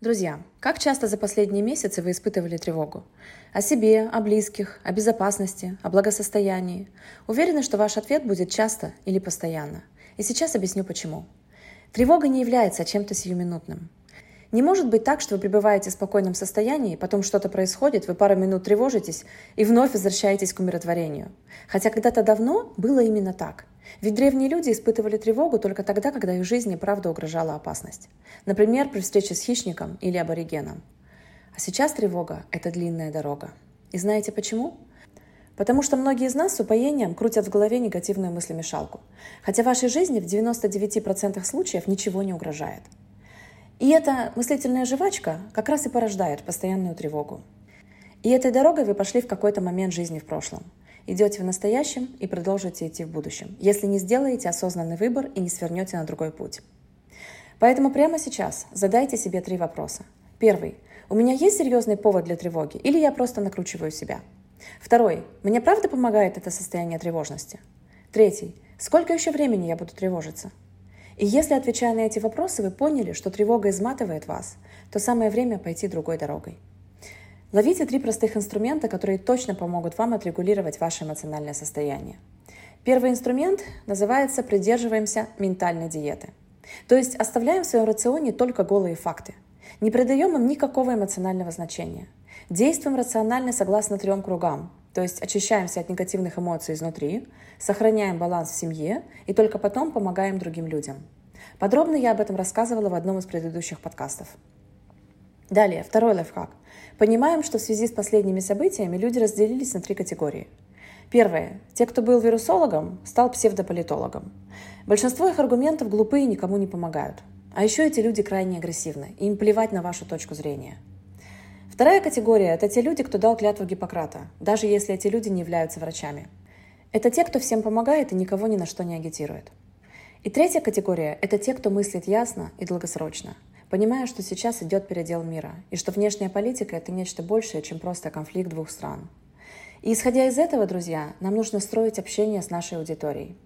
Друзья, как часто за последние месяцы вы испытывали тревогу? О себе, о близких, о безопасности, о благосостоянии. Уверены, что ваш ответ будет часто или постоянно. И сейчас объясню почему. Тревога не является чем-то сиюминутным. Не может быть так, что вы пребываете в спокойном состоянии, потом что-то происходит, вы пару минут тревожитесь и вновь возвращаетесь к умиротворению. Хотя когда-то давно было именно так. Ведь древние люди испытывали тревогу только тогда, когда их жизни правда угрожала опасность. Например, при встрече с хищником или аборигеном. А сейчас тревога – это длинная дорога. И знаете почему? Потому что многие из нас с упоением крутят в голове негативную мыслемешалку. Хотя вашей жизни в 99% случаев ничего не угрожает – и эта мыслительная жвачка как раз и порождает постоянную тревогу. И этой дорогой вы пошли в какой-то момент жизни в прошлом. Идете в настоящем и продолжите идти в будущем, если не сделаете осознанный выбор и не свернете на другой путь. Поэтому прямо сейчас задайте себе три вопроса. Первый. У меня есть серьезный повод для тревоги или я просто накручиваю себя? Второй. Мне правда помогает это состояние тревожности? Третий. Сколько еще времени я буду тревожиться? И если, отвечая на эти вопросы, вы поняли, что тревога изматывает вас, то самое время пойти другой дорогой. Ловите три простых инструмента, которые точно помогут вам отрегулировать ваше эмоциональное состояние. Первый инструмент называется «придерживаемся ментальной диеты». То есть оставляем в своем рационе только голые факты. Не придаем им никакого эмоционального значения. Действуем рационально согласно трем кругам, то есть очищаемся от негативных эмоций изнутри, сохраняем баланс в семье и только потом помогаем другим людям. Подробно я об этом рассказывала в одном из предыдущих подкастов. Далее, второй лайфхак. Понимаем, что в связи с последними событиями люди разделились на три категории. Первое. Те, кто был вирусологом, стал псевдополитологом. Большинство их аргументов глупые и никому не помогают. А еще эти люди крайне агрессивны, и им плевать на вашу точку зрения – Вторая категория – это те люди, кто дал клятву Гиппократа, даже если эти люди не являются врачами. Это те, кто всем помогает и никого ни на что не агитирует. И третья категория – это те, кто мыслит ясно и долгосрочно, понимая, что сейчас идет передел мира, и что внешняя политика – это нечто большее, чем просто конфликт двух стран. И исходя из этого, друзья, нам нужно строить общение с нашей аудиторией.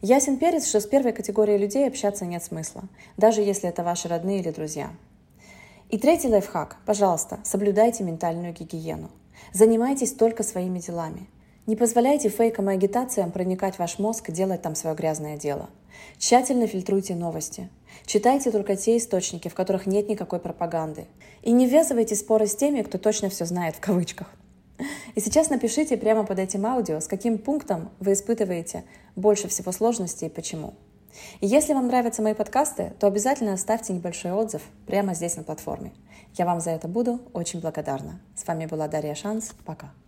Ясен перец, что с первой категорией людей общаться нет смысла, даже если это ваши родные или друзья – и третий лайфхак. Пожалуйста, соблюдайте ментальную гигиену. Занимайтесь только своими делами. Не позволяйте фейкам и агитациям проникать в ваш мозг и делать там свое грязное дело. Тщательно фильтруйте новости. Читайте только те источники, в которых нет никакой пропаганды. И не ввязывайте споры с теми, кто точно все знает в кавычках. И сейчас напишите прямо под этим аудио, с каким пунктом вы испытываете больше всего сложностей и почему. Если вам нравятся мои подкасты, то обязательно оставьте небольшой отзыв прямо здесь на платформе. Я вам за это буду очень благодарна. С вами была Дарья Шанс. Пока.